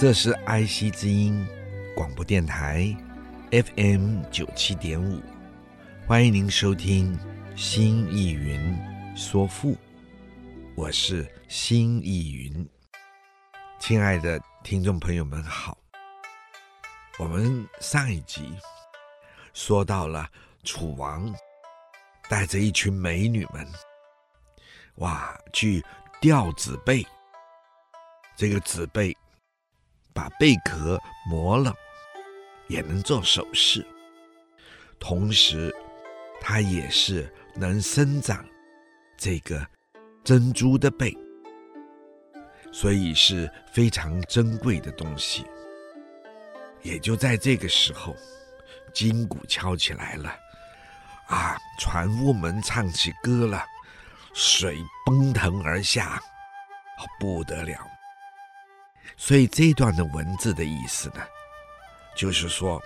这是爱惜之音广播电台 FM 九七点五，欢迎您收听《新艺云说赋》，我是新艺云。亲爱的听众朋友们好，我们上一集说到了楚王带着一群美女们，哇，去钓紫贝，这个紫贝。把贝壳磨了，也能做首饰。同时，它也是能生长这个珍珠的贝，所以是非常珍贵的东西。也就在这个时候，金鼓敲起来了，啊，船夫们唱起歌了，水奔腾而下，不得了。所以这段的文字的意思呢，就是说，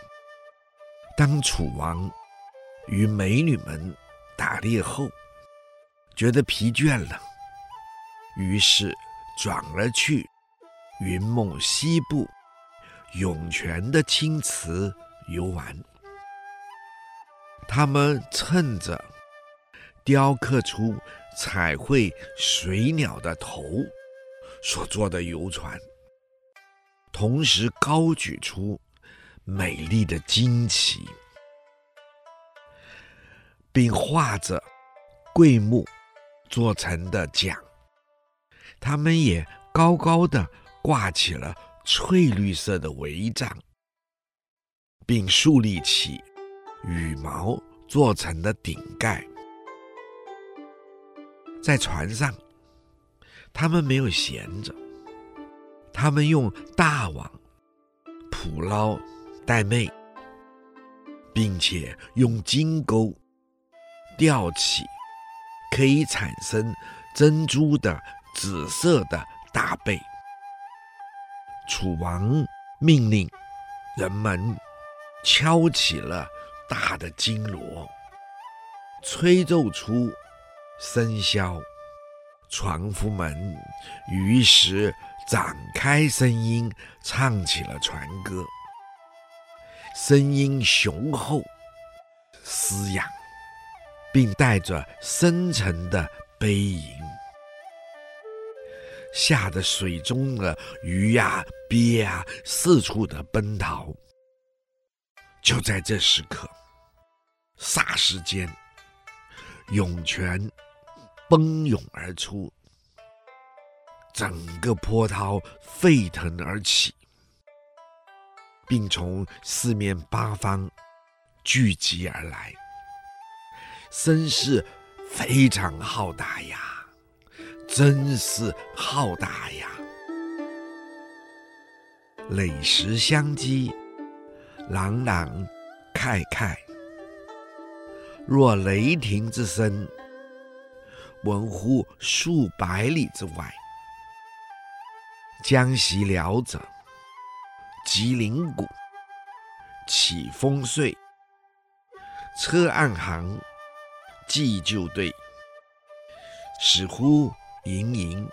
当楚王与美女们打猎后，觉得疲倦了，于是转而去云梦西部涌泉的青池游玩。他们趁着雕刻出彩绘水鸟的头所做的游船。同时高举出美丽的旌旗，并画着桂木做成的桨。他们也高高的挂起了翠绿色的帷帐，并竖立起羽毛做成的顶盖。在船上，他们没有闲着。他们用大网捕捞带妹，并且用金钩钓起可以产生珍珠的紫色的大贝。楚王命令人们敲起了大的金锣，吹奏出笙箫，船夫们于是。展开声音，唱起了船歌，声音雄厚、嘶哑，并带着深沉的悲吟，吓得水中的鱼呀、鳖呀四处的奔逃。就在这时刻，霎时间，涌泉奔涌而出。整个波涛沸腾而起，并从四面八方聚集而来，声势非常浩大呀，真是浩大呀！垒石相击，朗朗慨慨，若雷霆之声，闻乎数百里之外。江西辽者，击灵鼓，起风碎。车岸行，计就对。矢乎盈盈，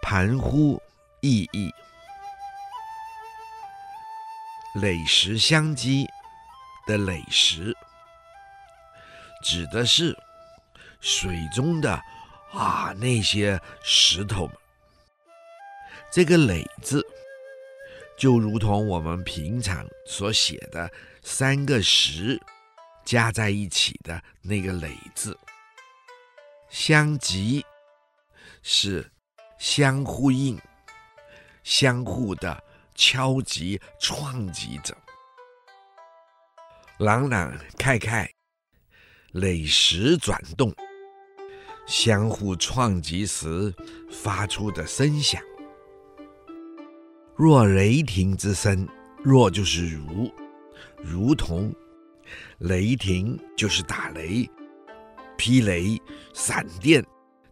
盘乎熠熠。垒石相击的垒石，指的是水中的啊那些石头们。这个“垒”字，就如同我们平常所写的三个“石”加在一起的那个“垒”字。相击是相呼应、相互的敲击、撞击着。朗朗开开，垒石转动，相互撞击时发出的声响。若雷霆之声，若就是如，如同，雷霆就是打雷、霹雷、闪电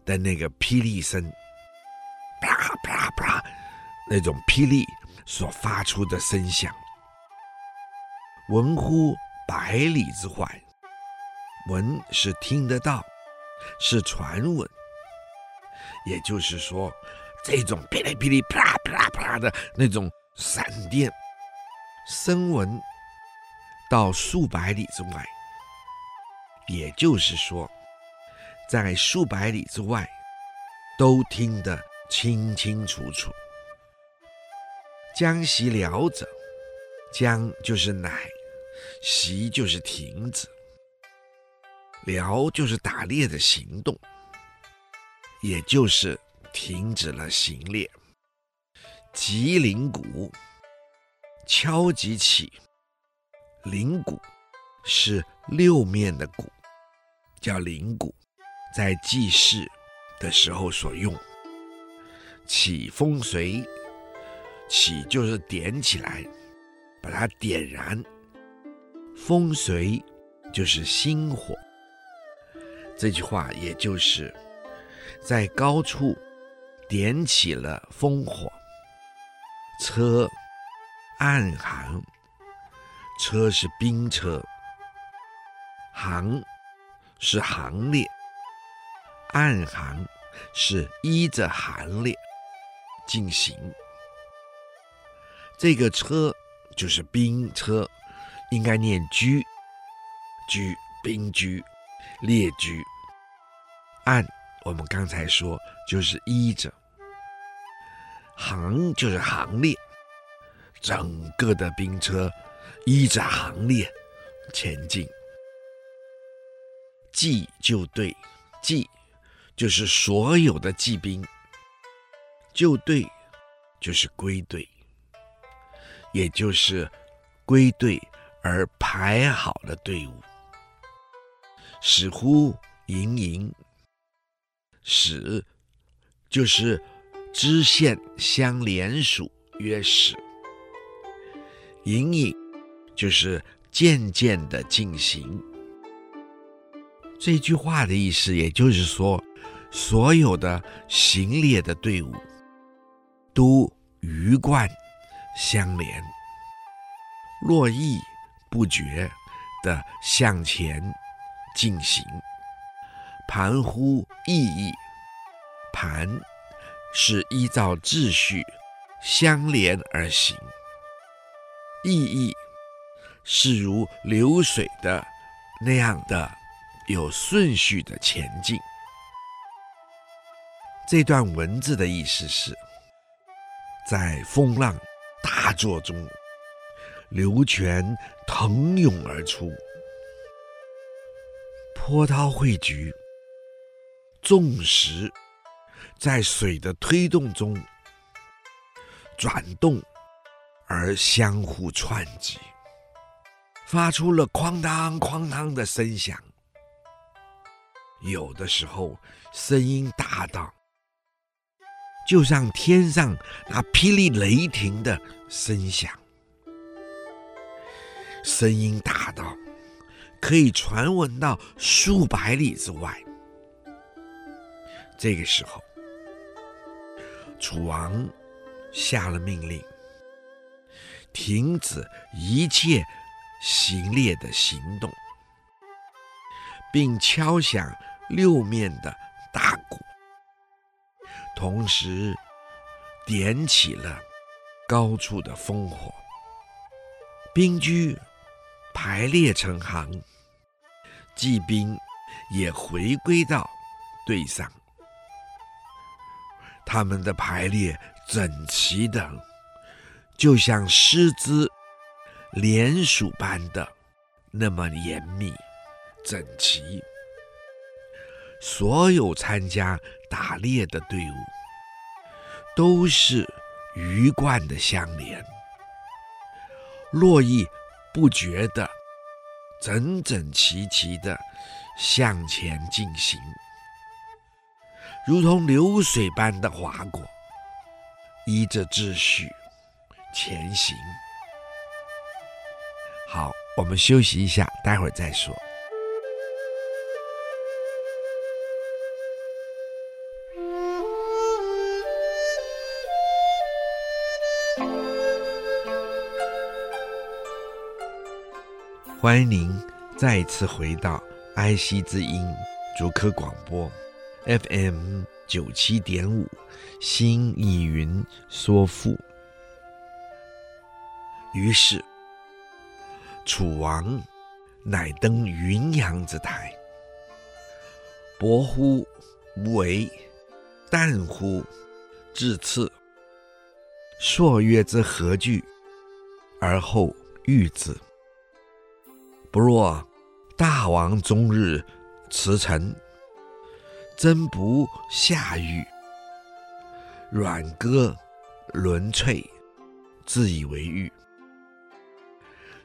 的那个霹雳声，啪啪啪，那种霹雳所发出的声响，闻乎百里之外，闻是听得到，是传闻，也就是说。这种噼里噼里啪啪啪的那种闪电声闻到数百里之外，也就是说，在数百里之外都听得清清楚楚。将息了者，将就是乃，席就是停止，了就是打猎的行动，也就是。停止了行猎，击铃鼓，敲击起。铃鼓是六面的鼓，叫铃鼓，在祭祀的时候所用。起风随，起就是点起来，把它点燃。风随就是星火。这句话也就是在高处。点起了烽火，车暗行，车是兵车，行是行列，暗行是依着行列进行。这个车就是兵车，应该念车，车兵车，列车，暗。我们刚才说，就是依着行，就是行列，整个的兵车依着行列前进。骑就队，骑就是所有的骑兵，就队就是归队，也就是归队而排好的队伍。使乎营营。使就是支线相连属，曰使。隐隐就是渐渐的进行。这句话的意思，也就是说，所有的行列的队伍都鱼贯相连，络绎不绝的向前进行。盘乎意义，盘是依照秩序相连而行，意义是如流水的那样的有顺序的前进。这段文字的意思是，在风浪大作中，流泉腾涌而出，波涛汇聚。众石在水的推动中转动，而相互串击，发出了哐当哐当的声响。有的时候声音大到，就像天上那霹雳雷霆的声响，声音大到可以传闻到数百里之外。这个时候，楚王下了命令，停止一切行猎的行动，并敲响六面的大鼓，同时点起了高处的烽火，兵车排列成行，骑兵也回归到队上。他们的排列整齐的，就像狮子连属般的那么严密整齐。所有参加打猎的队伍都是鱼贯的相连，络绎不绝的，整整齐齐的向前进行。如同流水般的划过，依着秩序前行。好，我们休息一下，待会儿再说。欢迎您再次回到爱惜之音竹科广播 FM 九七点五，新意云说赋。于是，楚王乃登云阳之台，伯乎无为，旦乎至次，朔月之何惧，而后御之。不若大王终日驰骋，真不下御，阮戈轮瘁，自以为御。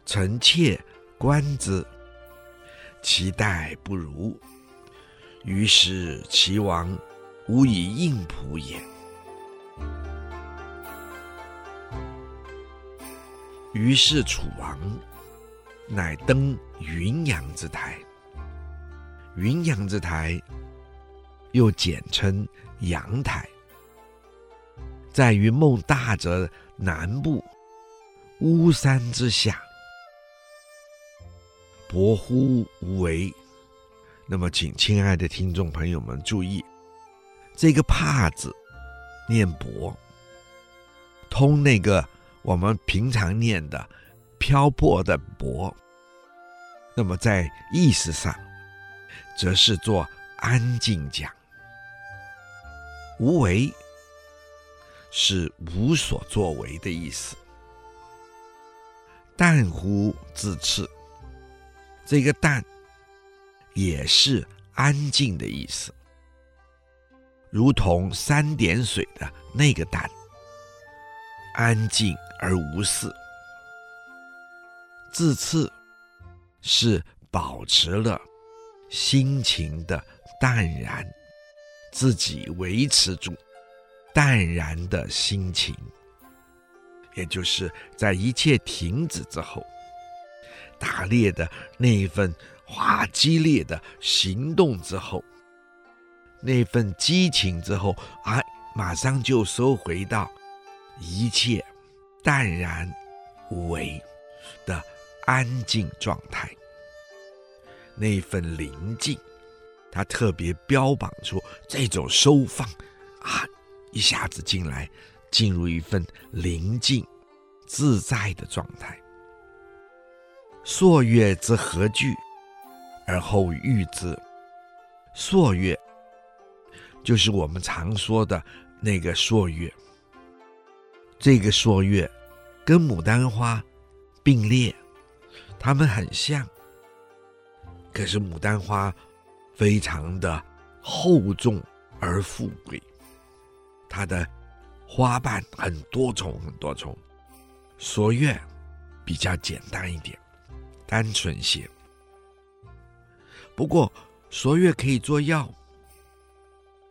臣妾观之，其待不如，于是齐王无以应仆也。于是楚王。乃登云阳之台，云阳之台又简称阳台，在于孟大泽南部巫山之下。伯乎无为。那么，请亲爱的听众朋友们注意，这个“怕”字念“伯”，通那个我们平常念的。漂泊的泊，那么在意思上，则是做安静讲。无为是无所作为的意思。淡乎自次，这个淡也是安静的意思，如同三点水的那个淡，安静而无事。自次是保持了心情的淡然，自己维持住淡然的心情，也就是在一切停止之后，打猎的那一份哇激烈的行动之后，那份激情之后啊，马上就收回到一切淡然无为的。安静状态，那份宁静，他特别标榜出这种收放啊，一下子进来，进入一份宁静自在的状态。朔月之何惧，而后御之。朔月就是我们常说的那个朔月，这个朔月跟牡丹花并列。它们很像，可是牡丹花非常的厚重而富贵，它的花瓣很多重很多重。朔月比较简单一点，单纯些。不过朔月可以做药，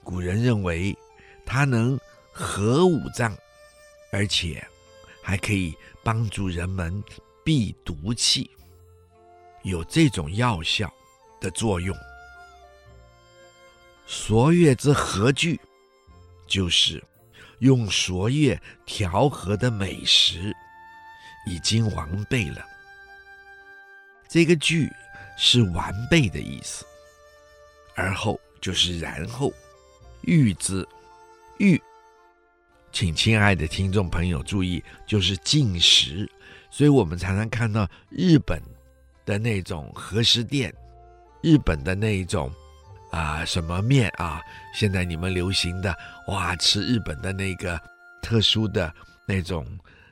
古人认为它能和五脏，而且还可以帮助人们避毒气。有这种药效的作用。朔月之何惧，就是用朔月调和的美食已经完备了。这个惧是完备的意思，而后就是然后，欲之，欲，请亲爱的听众朋友注意，就是进食。所以我们常常看到日本。的那种和食店，日本的那一种啊、什么面啊，现在你们流行的哇，吃日本的那个特殊的那种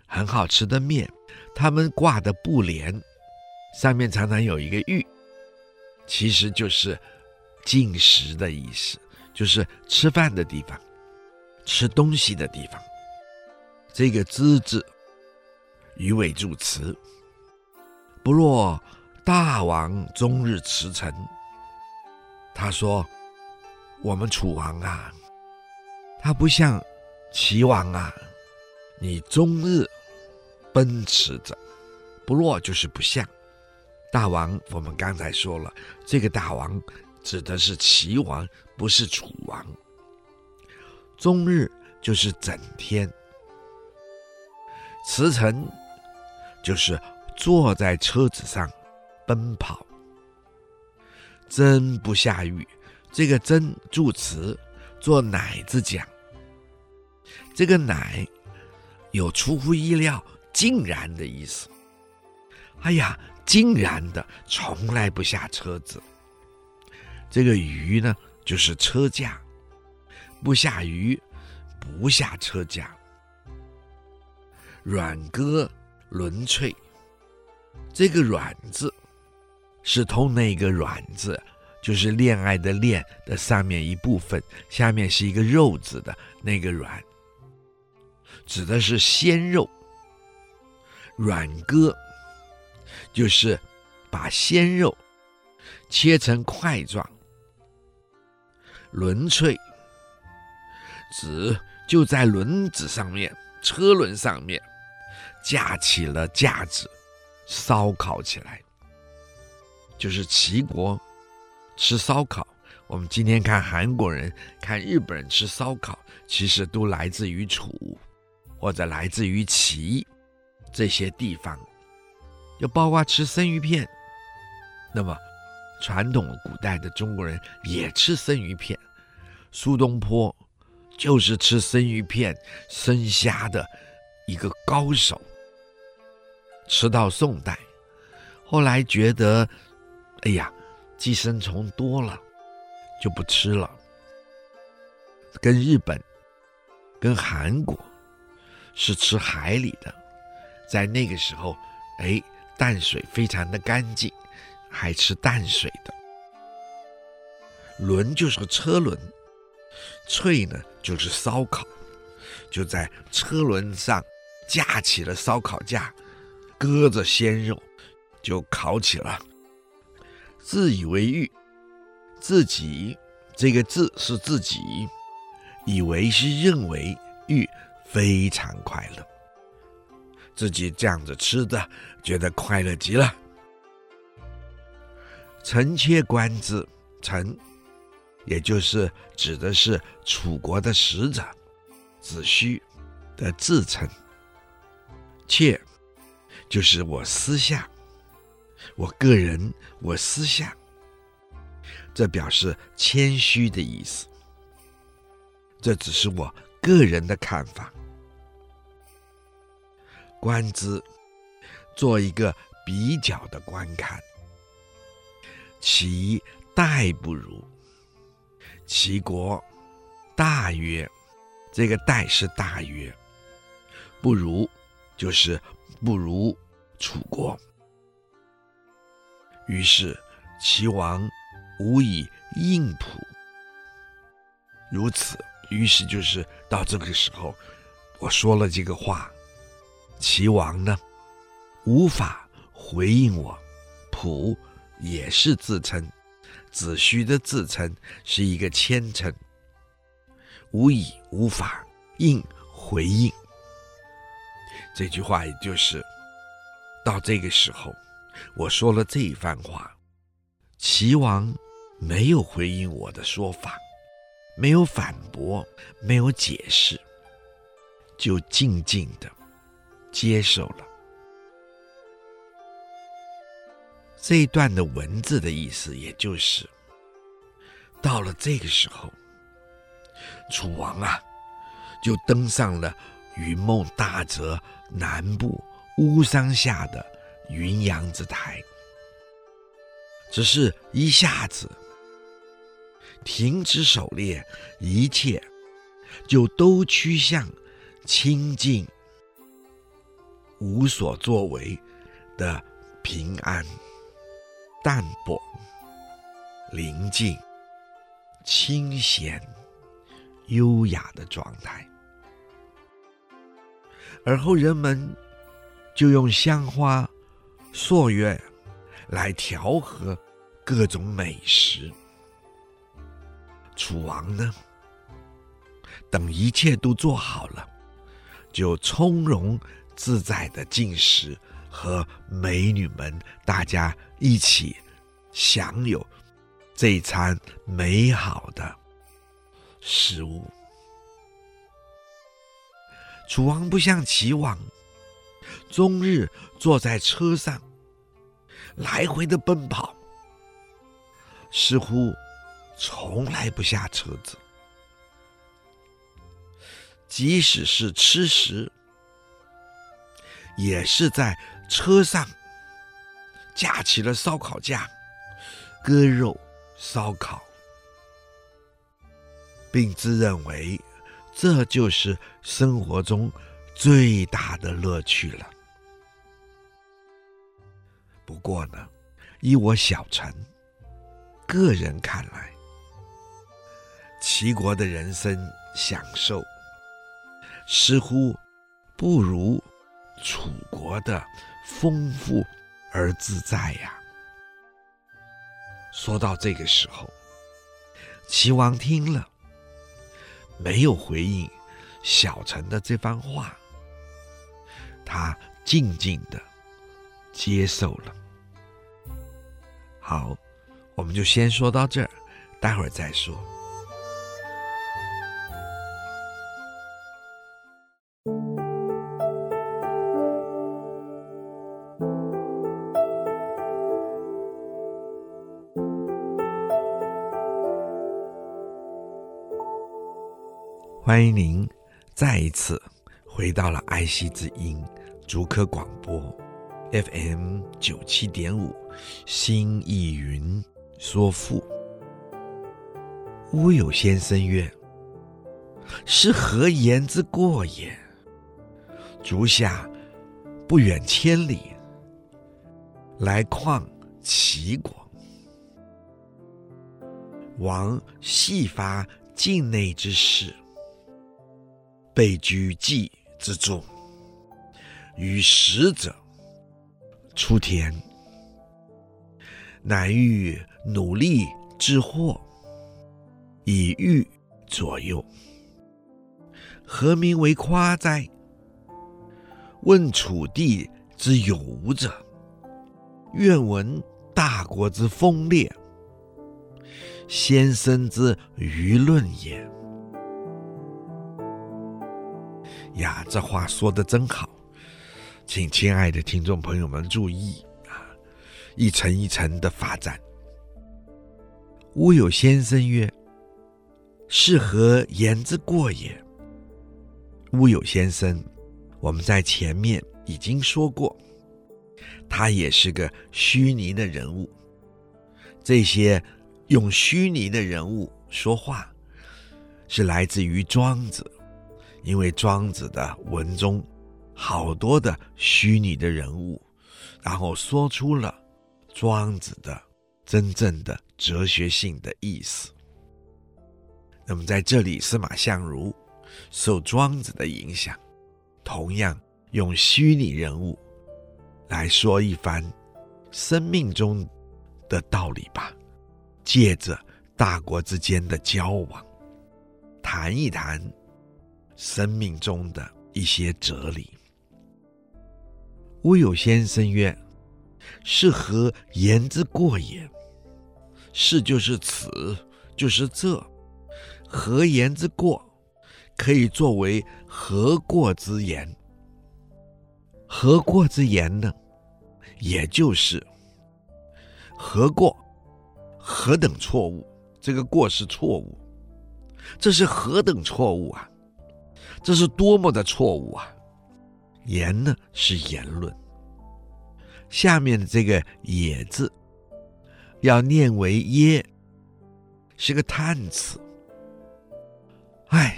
很好吃的面，他们挂的布帘上面常常有一个御，其实就是进食的意思，就是吃饭的地方，吃东西的地方。这个之字鱼尾助词，不若。大王终日驰骋。他说：“我们楚王啊，他不像齐王啊，你终日奔驰着，不弱就是不像。大王，我们刚才说了，这个大王指的是齐王，不是楚王。终日就是整天，驰骋就是坐在车子上奔跑。真不下雨，这个真助词做乃字讲，这个乃有出乎意料、竟然的意思。哎呀！竟然的，从来不下车子。这个鱼呢，就是车驾，不下鱼，不下车驾。阮歌轮翠，这个软字是通那个软字，就是恋爱的恋的上面一部分，下面是一个肉字的那个软，指的是鲜肉。阮歌。就是把鲜肉切成块状，轮翠指就在轮子上面，车轮上面架起了架子，烧烤起来。就是齐国吃烧烤，我们今天看韩国人、看日本人吃烧烤，其实都来自于楚或者来自于齐这些地方。又包括吃生鱼片，那么传统古代的中国人也吃生鱼片。苏东坡就是吃生鱼片、生虾的一个高手。吃到宋代，后来觉得，哎呀，寄生虫多了，就不吃了。跟日本、跟韩国是吃海里的，在那个时候，哎。淡水非常的干净，还吃淡水的。轮就是个车轮，翠呢就是烧烤，就在车轮上架起了烧烤架，搁着鲜肉就烤起了。自以为欲，自己这个自是自己，以为是认为欲非常快乐。自己这样子吃的，觉得快乐极了。臣妾观之，臣，也就是指的是楚国的使者子胥的自称。妾，就是我私下，我个人，我私下，这表示谦虚的意思。这只是我个人的看法。观之，做一个比较的观看。齐代不如，齐国大曰，这个代是大曰，不如就是不如楚国。于是齐王无以应卜。如此，于是就是到这个时候，我说了这个话。齐王呢，无法回应我。卜也是自称，子虚的自称是一个谦称。无以无法应回应。这句话也就是到这个时候，我说了这一番话，齐王没有回应我的说法，没有反驳，没有解释，就静静的。接受了这一段的文字的意思，也就是到了这个时候，楚王啊，就登上了云梦大泽南部乌桑下的云阳之台，只是一下子停止狩猎，一切就都趋向清静。无所作为的平安、淡泊、宁静、清闲、优雅的状态，而后人们就用香花、朔月来调和各种美食。楚王呢，等一切都做好了，就从容自在的进食，和美女们大家一起享有这一餐美好的食物。楚王不像齐王，终日坐在车上来回的奔跑，似乎从来不下车子。即使是吃食，也是在车上架起了烧烤架，割肉烧烤，并自认为这就是生活中最大的乐趣了。不过呢，依我小臣个人看来，齐国的人生享受。似乎不如楚国的丰富而自在呀。说到这个时候，齐王听了，没有回应小臣的这番话，他静静的接受了。好，我们就先说到这儿，待会儿再说。欢迎您再一次回到了爱惜之音竹科广播 FM 九七点五新意云说赋。乌有先生曰：“是何言之过也？足下不远千里来况齐国，王细发境内之事。”备居冀之中，与使者出田，乃欲努力之祸，以御左右。何名为夸哉？问楚地之有无者，愿闻大国之风烈，先生之舆论也。呀，这话说得真好，请亲爱的听众朋友们注意啊，一层一层的发展。乌有先生曰：“是何言之过也？”乌有先生，我们在前面已经说过，他也是个虚拟的人物。这些用虚拟的人物说话，是来自于庄子。因为庄子的文中好多的虚拟的人物，然后说出了庄子的真正的哲学性的意思。那么在这里，司马相如受庄子的影响，同样用虚拟人物来说一番生命中的道理吧，借着大国之间的交往，谈一谈。生命中的一些哲理。乌有先生曰：“是何言之过也？是就是此，就是这。何言之过？可以作为何过之言？何过之言呢？也就是何过？何等错误？这个过是错误，这是何等错误啊！”这是多么的错误啊！言呢是言论，下面的这个也字要念为耶，是个叹词。哎，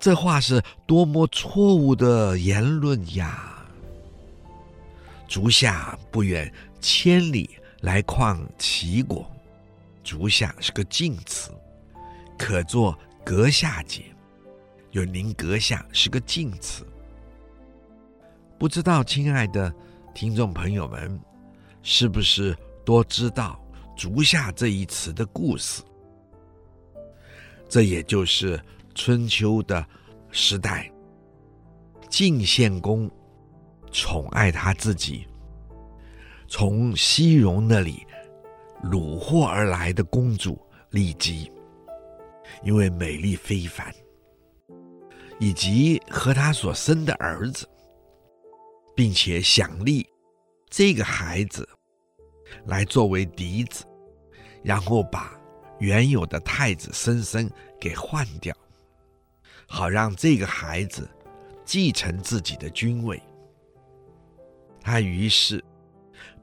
这话是多么错误的言论呀！足下不远千里来况齐国，足下是个近词，可作阁下解。有您阁下是个近词，不知道亲爱的听众朋友们，是不是多知道“足下”这一词的故事？这也就是春秋的时代，晋献公宠爱他自己从西戎那里掳获而来的公主骊姬，因为美丽非凡，以及和他所生的儿子，并且想立这个孩子来作为嫡子，然后把原有的太子申生给换掉。好让这个孩子继承自己的君位，他于是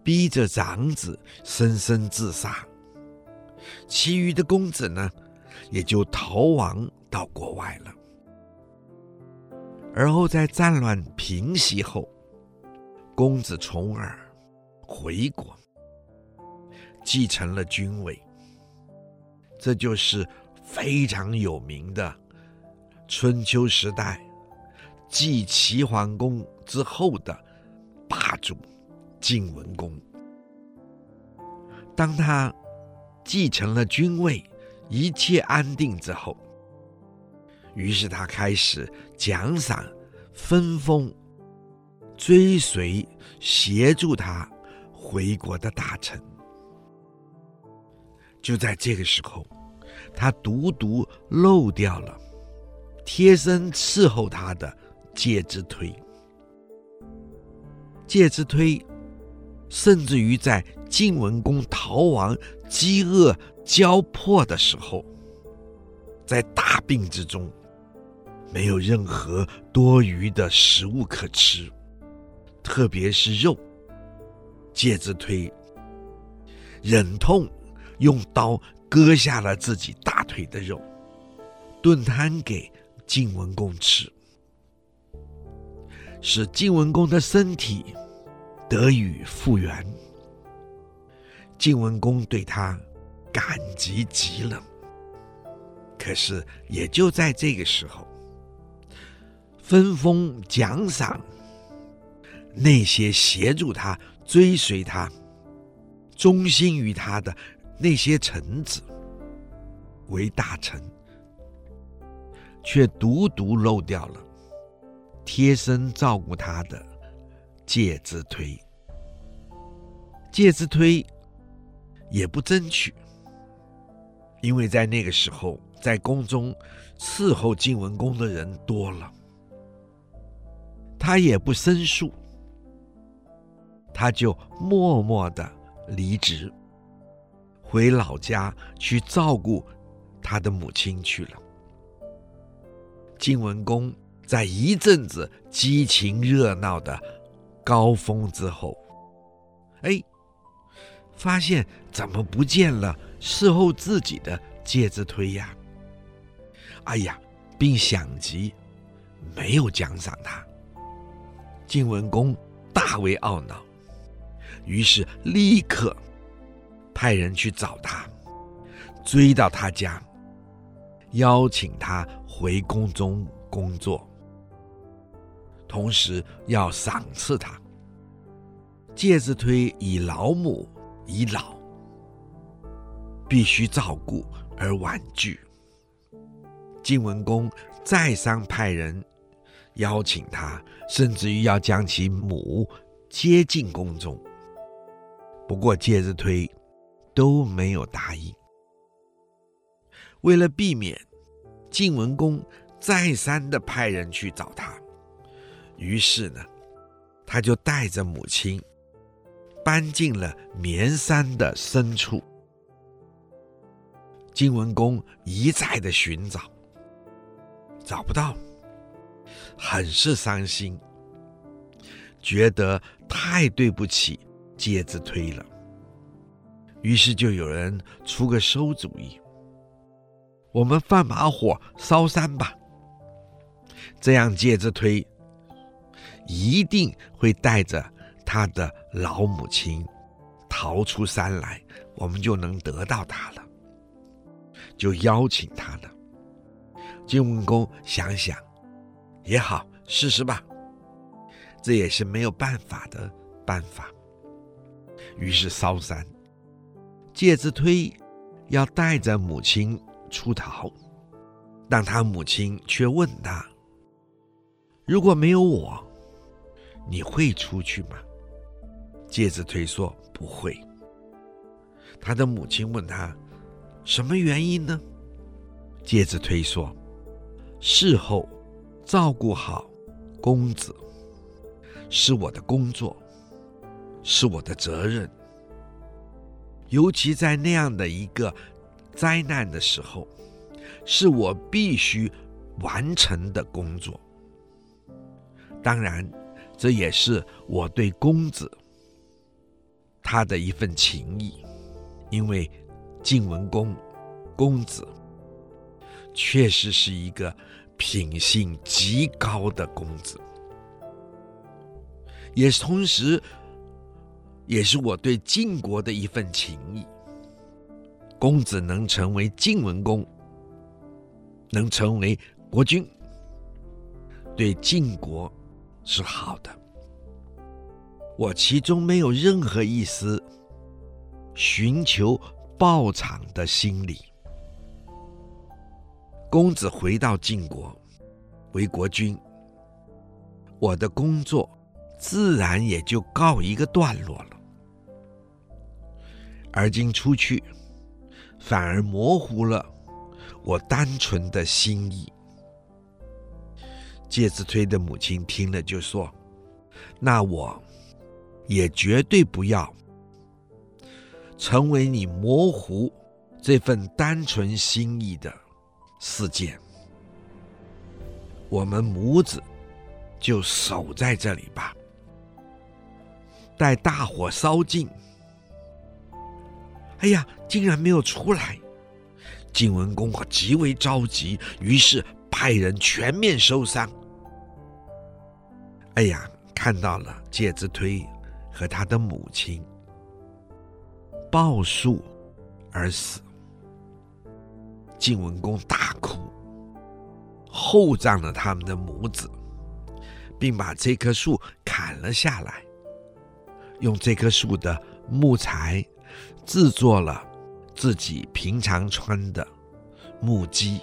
逼着长子申生自杀，其余的公子呢，也就逃亡到国外了。而后在战乱平息后，公子重耳回国，继承了君位，这就是非常有名的。春秋时代，继齐桓公之后的霸主晋文公，当他继承了君位，一切安定之后，于是他开始奖赏、分封、追随、协助他回国的大臣。就在这个时候，他独独漏掉了。贴身伺候他的介之推，介之推甚至于在晋文公逃亡、饥饿交迫的时候，在大病之中，没有任何多余的食物可吃，特别是肉。介子推忍痛用刀割下了自己大腿的肉，炖汤给。晋文公吃，使晋文公的身体得以复原。晋文公对他感激极了。可是，也就在这个时候，分封奖赏那些协助他、追随他、忠心于他的那些臣子为大臣。却独独漏掉了贴身照顾他的介之推。介之推也不争取，因为在那个时候，在宫中伺候晋文公的人多了，他也不申诉，他就默默的离职，回老家去照顾他的母亲去了。晋文公在一阵子激情热闹的高峰之后，哎，发现怎么不见了侍候自己的介之推呀？哎呀，并想及没有奖赏他。晋文公大为懊恼，于是立刻派人去找他，追到他家，邀请他。回宫中工作，同时要赏赐他。介子推以老母已老，必须照顾而婉拒。晋文公再三派人邀请他，甚至于要将其母接进宫中。不过介之推都没有答应。为了避免。晋文公再三的派人去找他，于是呢，他就带着母亲搬进了绵山的深处。晋文公一再的寻找，找不到，很是伤心，觉得太对不起介之推了，于是就有人出个馊主意。我们放把火烧山吧，这样介之推一定会带着他的老母亲逃出山来，我们就能得到他了。就邀请他了。晋文公想想也好，试试吧。这也是没有办法的办法。于是烧山，介子推要带着母亲出逃，但他母亲却问他：“如果没有我，你会出去吗？”介子推说：“不会。”他的母亲问他：“什么原因呢？”介子推说：“事后照顾好公子，是我的工作，是我的责任。尤其在那样的一个灾难的时候，是我必须完成的工作。当然，这也是我对公子他的一份情谊，因为晋文公公子。”确实是一个品性极高的公子，也同时，也是我对晋国的一份情谊。公子能成为晋文公，能成为国君，对晋国是好的。我其中没有任何一丝寻求报偿的心理。公子回到晋国为国君，我的工作自然也就告一个段落了。而今出去，反而模糊了我单纯的心意。介子推的母亲听了就说：“那我也绝对不要成为你模糊这份单纯心意的。”事件，我们母子就守在这里吧，待大火烧尽。哎呀，竟然没有出来！晋文公极为着急，于是派人全面搜山。哎呀，看到了介子推和他的母亲抱树而死。晋文公大哭，厚葬了他们的母子，并把这棵树砍了下来，用这棵树的木材制作了自己平常穿的木屐。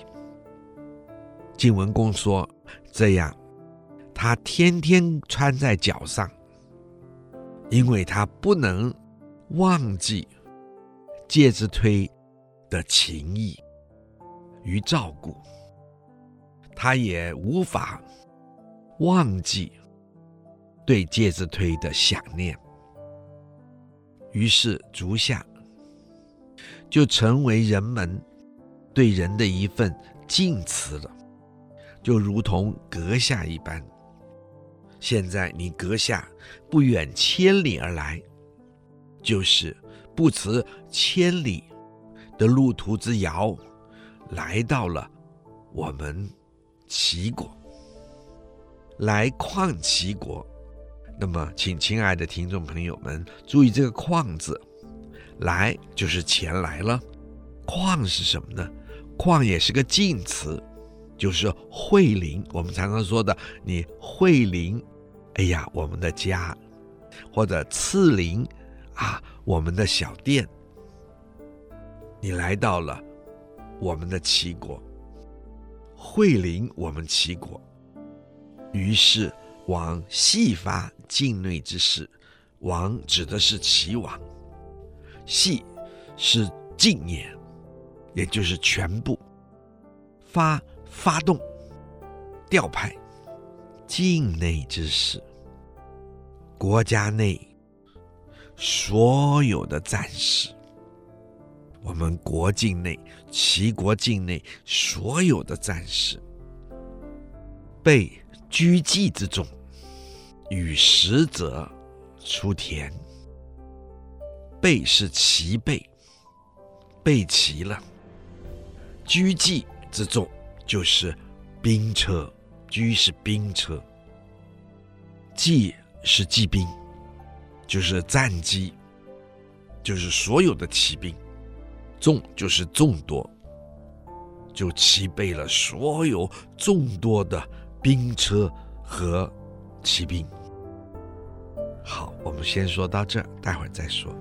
晋文公说：“这样，他天天穿在脚上，因为他不能忘记介子推的情谊。”与照顾，他也无法忘记对介子推的想念。于是，足下就成为人们对人的一份敬辞了，就如同阁下一般。现在你阁下不远千里而来，就是不辞千里的路途之遥。来到了我们齐国，来况齐国。那么，请亲爱的听众朋友们注意这个“况”字，来就是钱来了，况是什么呢？况也是个近词，就是惠临。我们常常说的，你惠临，哎呀，我们的家，或者赐临啊，我们的小店，你来到了。我们的齐国，惠临我们齐国，于是往细发境内之事。王指的是齐王，系是尽也，也就是全部。发发动，调派境内之事，国家内所有的战士。我们国境内，齐国境内所有的战士，备车骑之中，与使者出田。备是齐备，备齐了。车骑之众就是兵车，车是兵车，骑是骑兵，就是战机，就是所有的骑兵。众就是众多，就齐备了所有众多的兵车和骑兵。好，我们先说到这儿，待会儿再说。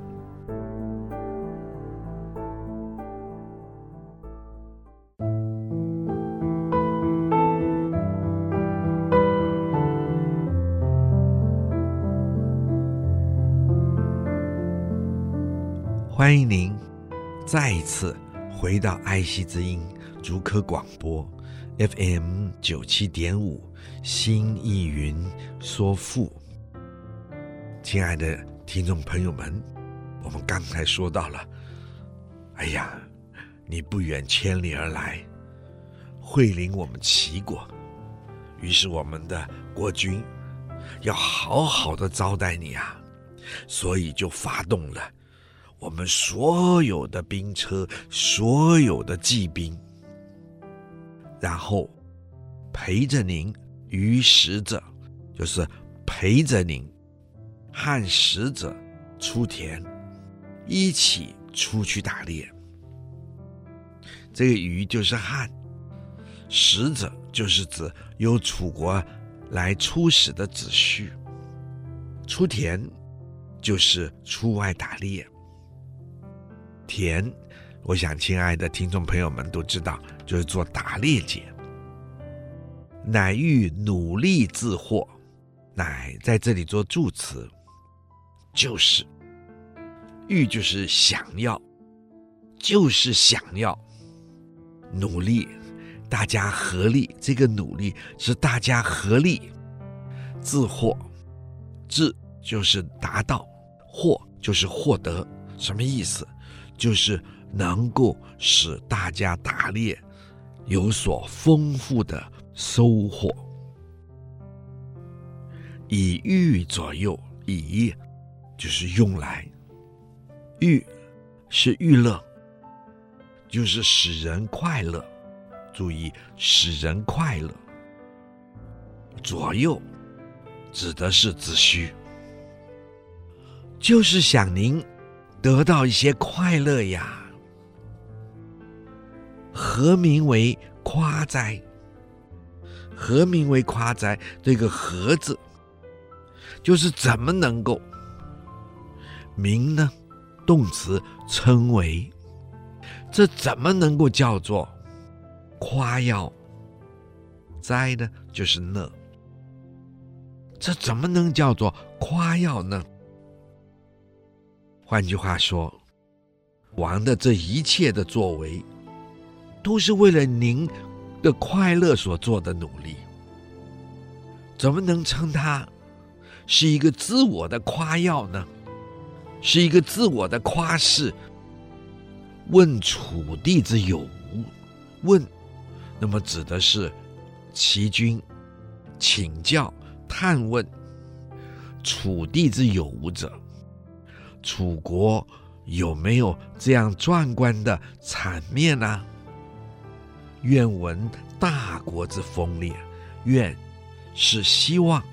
欢迎您再一次回到爱惜之音，竹科广播 FM 九七点五，新意云说富。亲爱的听众朋友们，我们刚才说到了，哎呀，你不远千里而来，会临我们齐国，于是我们的国君要好好的招待你啊，所以就发动了我们所有的兵车，所有的骑兵，然后陪着您于使者，就是陪着您。和使者出田，一起出去打猎。这个“于”就是汉，使者就是指由楚国来出使的子胥。出田就是出外打猎。田，我想亲爱的听众朋友们都知道，就是做打猎节。乃欲努力自获，乃在这里做助词。就是，欲就是想要，就是想要努力，大家合力。这个努力是大家合力，自获，自就是达到，获就是获得。什么意思？就是能够使大家打猎有所丰富的收获。以欲左右，以。就是用来，娱是娱乐，就是使人快乐。注意，使人快乐。左右指的是子虚，就是想您得到一些快乐呀。何名为夸哉？何名为夸哉？这个“何”字，就是怎么能够。名呢，动词称为，这怎么能够叫做夸耀？哉呢，就是乐，这怎么能叫做夸耀呢？换句话说，王的这一切的作为，都是为了您的快乐所做的努力，怎么能称他是一个自我的夸耀呢？是一个自我的夸饰。问楚地之有无？问，那么指的是齐君请教、探问楚地之有无者，楚国有没有这样壮观的场面呢、愿闻大国之风烈。愿是希望，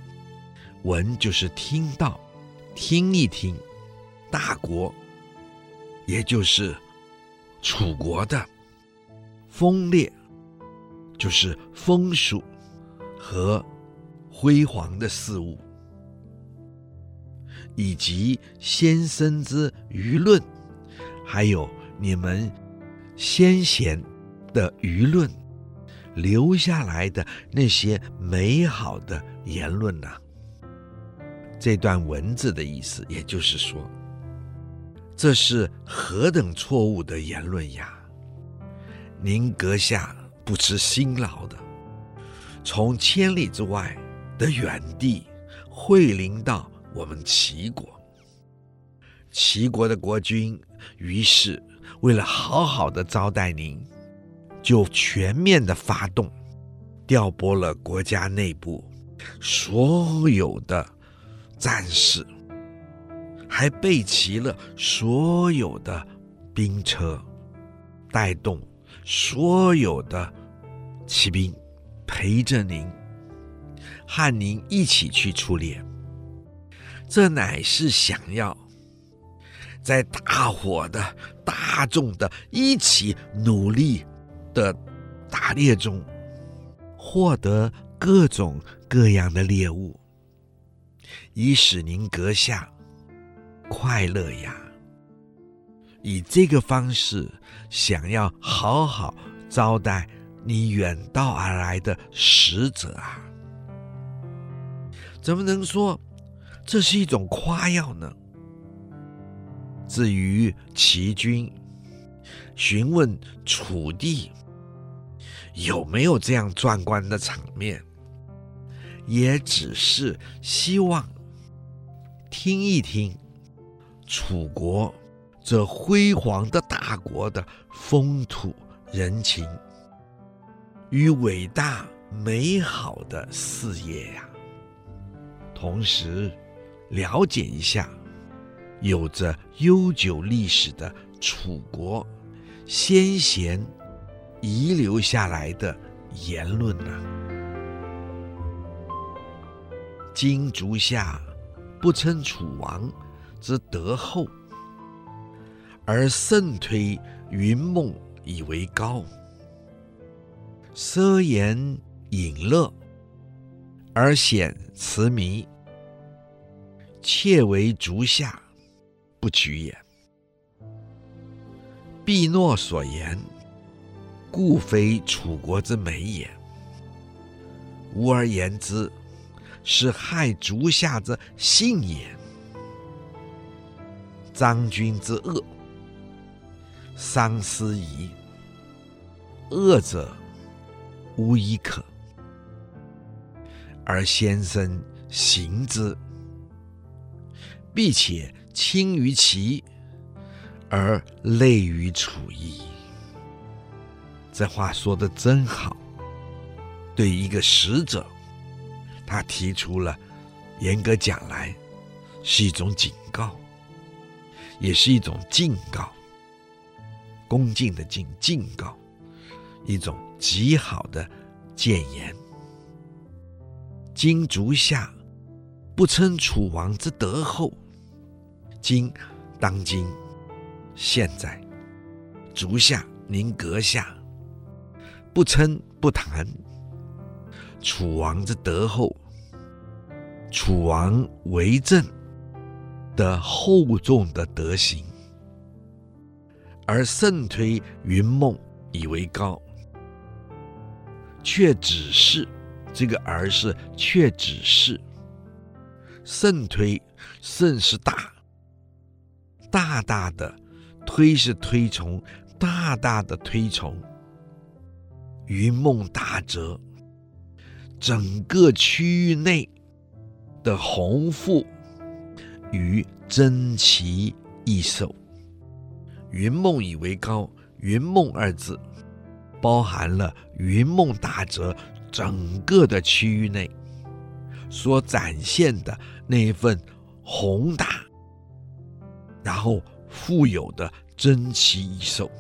闻就是听到，听一听。大国，也就是楚国的风烈，就是风俗和辉煌的事物，以及先生之舆论，还有你们先贤的舆论留下来的那些美好的言论呐、这段文字的意思，也就是说。这是何等错误的言论呀！您阁下不辞辛劳的，从千里之外的远地会临到我们齐国。齐国的国君于是为了好好的招待您，就全面的发动，调拨了国家内部所有的战士。还备齐了所有的兵车，带动所有的骑兵，陪着您，和您一起去出猎。这乃是想要在大伙的、大众的一起努力的打猎中，获得各种各样的猎物，以使您阁下。快乐呀！以这个方式，想要好好招待你远道而来的使者啊，怎么能说这是一种夸耀呢？至于齐军，询问楚地有没有这样壮观的场面，也只是希望听一听楚国这辉煌的大国的风土人情与伟大美好的事业呀，同时了解一下有着悠久历史的楚国先贤遗留下来的言论呢。今足下不称楚王之德厚，而胜推云梦以为高。奢言饮乐，而显辞靡，窃为足下不取也。毕诺所言，故非楚国之美也。吾而言之。是害足下之信也。张君之恶，伤斯夷。恶者，无一可。而先生行之，必且轻于齐，而累于楚矣。这话说的真好，对一个使者。他提出了，严格讲来，是一种警告，也是一种敬告，恭敬的敬，敬告，一种极好的谏言。今足下不称楚王之德厚，今当今现在，足下您阁下不称不谈。楚王之德厚，楚王为政的厚重的德行，而盛推云梦以为高，却只是这个而是却只是。盛推胜是大，大大的推是推崇，大大的推崇。云梦大泽。整个区域内的鸿馥与珍奇异兽，云梦以为高。云梦二字包含了云梦大泽整个的区域内所展现的那一份宏大，然后富有的珍奇异兽，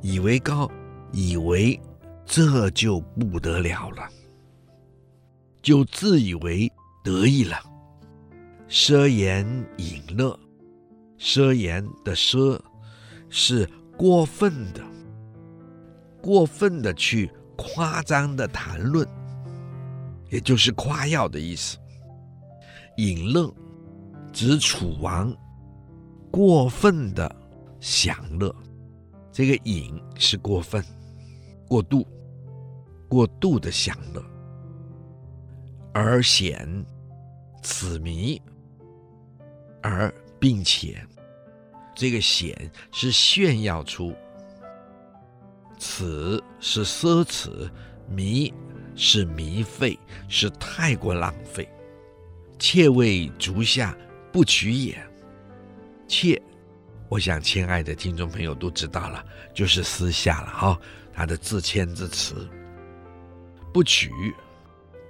以为高，以为这就不得了了。就自以为得意了，奢言饮乐，奢言的奢是过分的，过分的去夸张的谈论，也就是夸耀的意思。饮乐指楚王过分的享乐，这个饮是过分、过度、过度的享乐。而显此迷，而并且这个显是炫耀出，此是奢侈，靡是糜费，是太过浪费。妾为足下不取也。妾，我想亲爱的听众朋友都知道了，就是私下了哈，他的自谦之词，不取。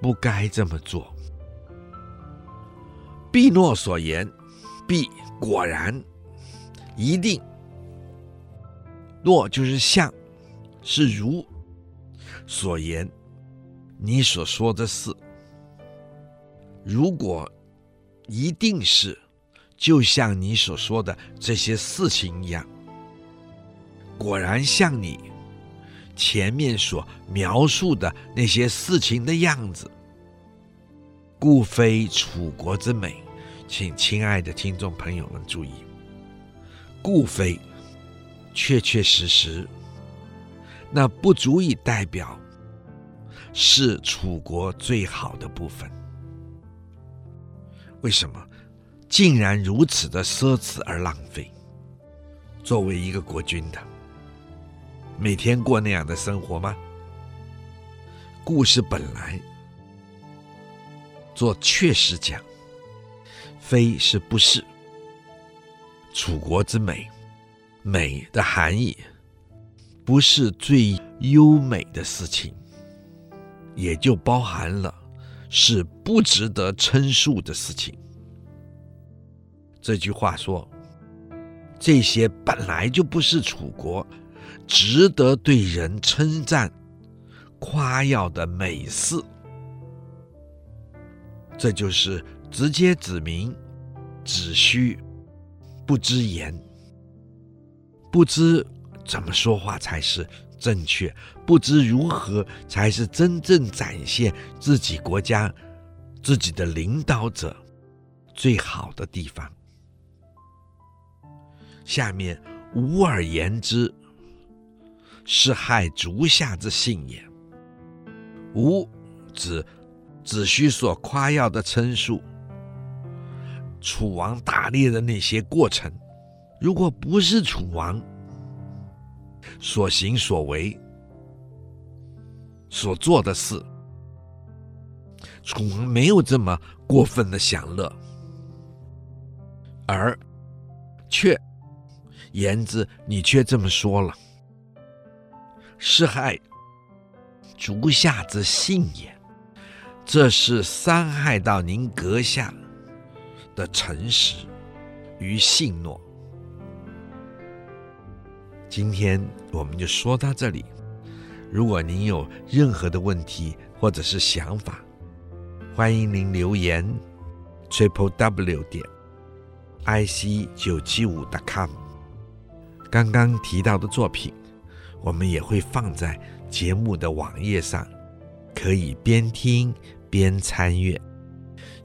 不该这么做。毕诺所言，必果然，一定。诺就是像，是如所言，你所说的是。如果一定是，就像你所说的这些事情一样，果然像你。前面所描述的那些事情的样子，故非楚国之美，请亲爱的听众朋友们注意，顾非确确实实，那不足以代表是楚国最好的部分。为什么？竟然如此的奢侈而浪费。作为一个国君的，每天过那样的生活吗？故事本来做确实讲，非是不是。楚国之美，美的含义不是最优美的事情，也就包含了是不值得称述的事情。这句话说，这些本来就不是楚国值得对人称赞、夸耀的美事，这就是直接指明子虚。不知言，不知怎么说话才是正确，不知如何才是真正展现自己国家、自己的领导者最好的地方。下面无而言之，是害足下之信也。无指子虚所夸耀的称述。楚王打猎的那些过程，如果不是楚王所行所为、所做的事，楚王没有这么过分的享乐，而却言之，你却这么说了，是害足下之信也，这是伤害到您阁下。的诚实与信诺。今天我们就说到这里。如果您有任何的问题或者是想法，欢迎您留言 triple w 点 i c 九七五 dot com。刚刚提到的作品，我们也会放在节目的网页上，可以边听边参阅。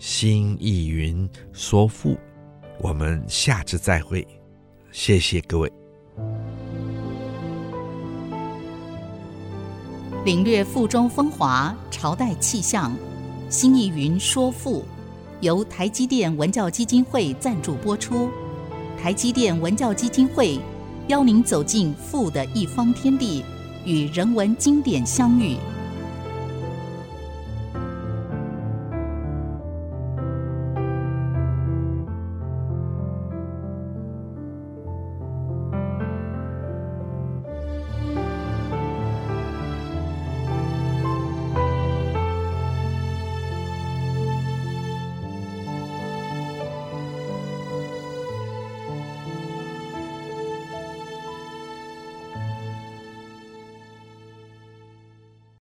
新意云说赋，我们下次再会，谢谢各位。领略赋中风华，朝代气象。新意云说赋，由台积电文教基金会赞助播出。台积电文教基金会邀您走进赋的一方天地，与人文经典相遇。